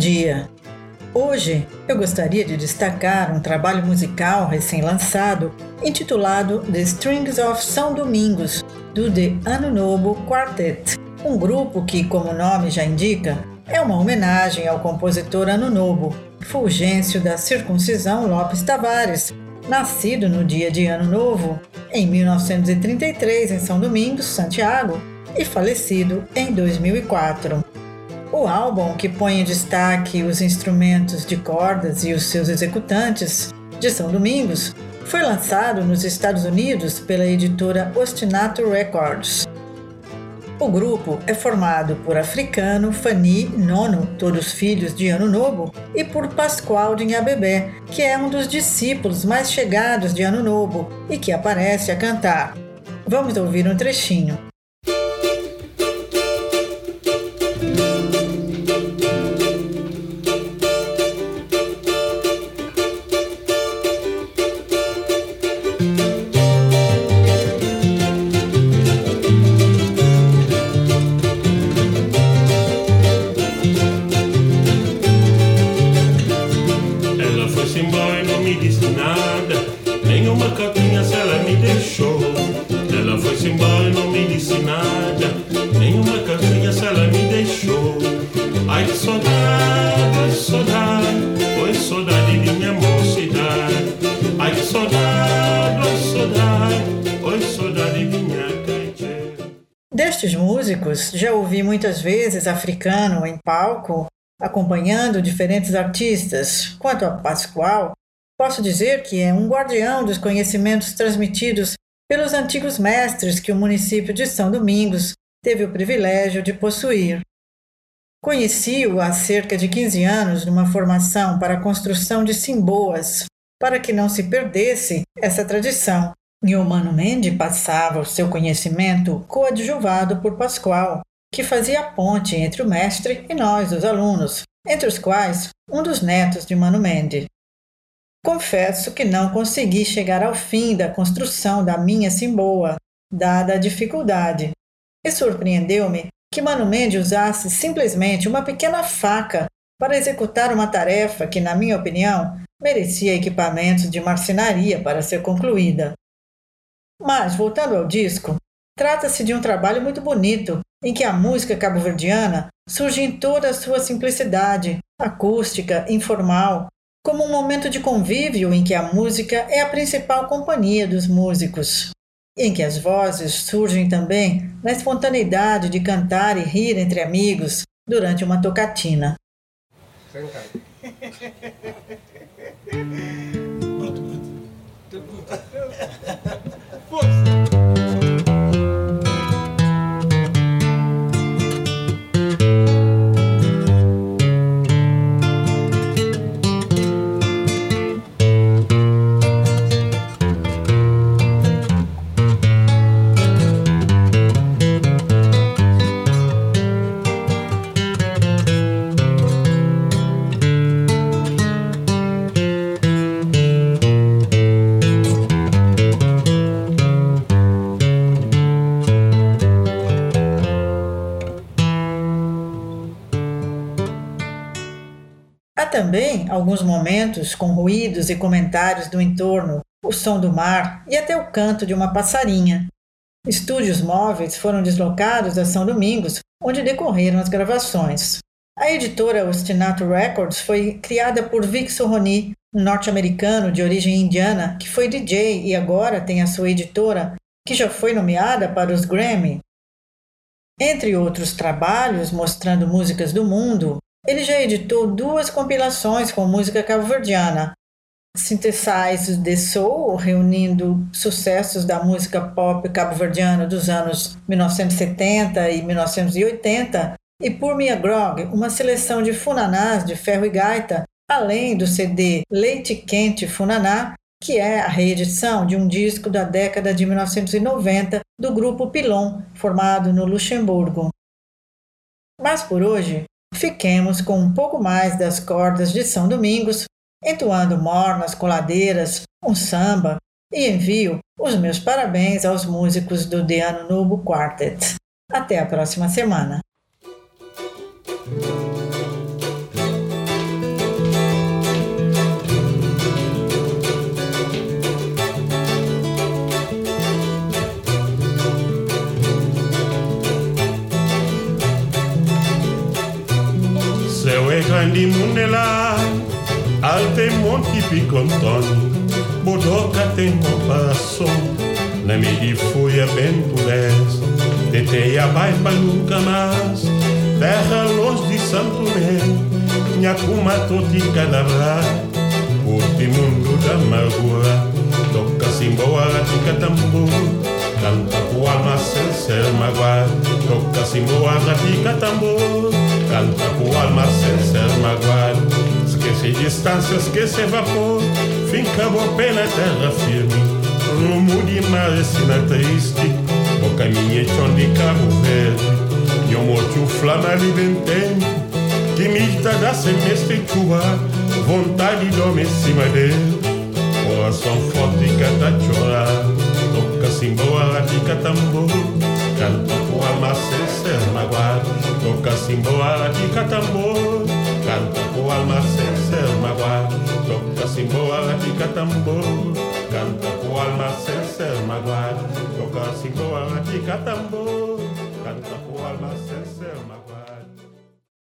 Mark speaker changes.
Speaker 1: Dia! Hoje eu gostaria de destacar um trabalho musical recém-lançado intitulado The Strings of São Domingos, do The Ano Novo Quartet, um grupo que, como o nome já indica, é uma homenagem ao compositor Ano Novo, Fulgêncio da Circuncisão Lopes Tavares, nascido no dia de Ano Novo, em 1933 em São Domingos, Santiago, e falecido em 2004. O álbum, que põe em destaque os instrumentos de cordas e os seus executantes, de São Domingos, foi lançado nos Estados Unidos pela editora Ostinato Records. O grupo é formado por Africano, Fani, Nono, todos filhos de Ano Novo, e por Pascoal de que é um dos discípulos mais chegados de Ano Novo e que aparece a cantar. Vamos ouvir um trechinho. Destes músicos, já ouvi muitas vezes africano em palco, acompanhando diferentes artistas. Quanto a Pascoal, posso dizer que é um guardião dos conhecimentos transmitidos pelos antigos mestres que o município de São Domingos teve o privilégio de possuir. Conheci-o há cerca de 15 anos numa formação para a construção de simboas, para que não se perdesse essa tradição e o Mano Mendes passava o seu conhecimento coadjuvado por Pascoal, que fazia a ponte entre o mestre e nós, os alunos, entre os quais um dos netos de Mano Mendes. Confesso que não consegui chegar ao fim da construção da minha simboa, dada a dificuldade, e surpreendeu-me que Mano Mendes usasse simplesmente uma pequena faca para executar uma tarefa que, na minha opinião, merecia equipamentos de marcenaria para ser concluída. Mas, voltando ao disco, trata-se de um trabalho muito bonito, em que a música cabo-verdiana surge em toda a sua simplicidade, acústica, informal, como um momento de convívio em que a música é a principal companhia dos músicos, em que as vozes surgem também na espontaneidade de cantar e rir entre amigos durante uma tocatina. Também alguns momentos com ruídos e comentários do entorno, o som do mar e até o canto de uma passarinha. Estúdios móveis foram deslocados a São Domingos, onde decorreram as gravações. A editora Ostinato Records foi criada por Vic Sorroni, um norte-americano de origem indiana que foi DJ e agora tem a sua editora, que já foi nomeada para os Grammy. Entre outros trabalhos mostrando músicas do mundo, ele já editou duas compilações com música cabo-verdiana, Synthesize the Soul, reunindo sucessos da música pop cabo-verdiana dos anos 1970 e 1980, e Por Mia Grog, uma seleção de funanás de ferro e gaita, além do CD Leite Quente Funaná, que é a reedição de um disco da década de 1990 do grupo Pilon, formado no Luxemburgo. Mas por hoje, Fiquemos com um pouco mais das cordas de São Domingos, entoando mornas coladeiras, um samba, e envio os meus parabéns aos músicos do The Ano Novo Quartet. Até a próxima semana.
Speaker 2: Candi Mundela, Alte Monte Picontoni, Bodoca tem comparação, na me foi aventuras, Teteia vai para nunca mais, terra longe de Santo Mé, Nhacuma toti cadabra, Urti mundo da amargura, Toca simboa tica tambor, Canta com alma sem ser magoado Toca simboa tica tambor. Canta com alma sem ser magoado Esquece distância, esquece vapor. Finca boa pena terra firme Rumo de mar sina triste. O caminho chão de Cabo Verde Eu moto flama de ventende Que dá da semestre tua Vontade de dormir em cima dele Coração forte Toca simboa, tica tambor Canta com alma sem ser magoado Toca simboa, tica tambor Canta com alma sem ser magoado Toca simboa, tica tambor Canta com alma sem ser magoado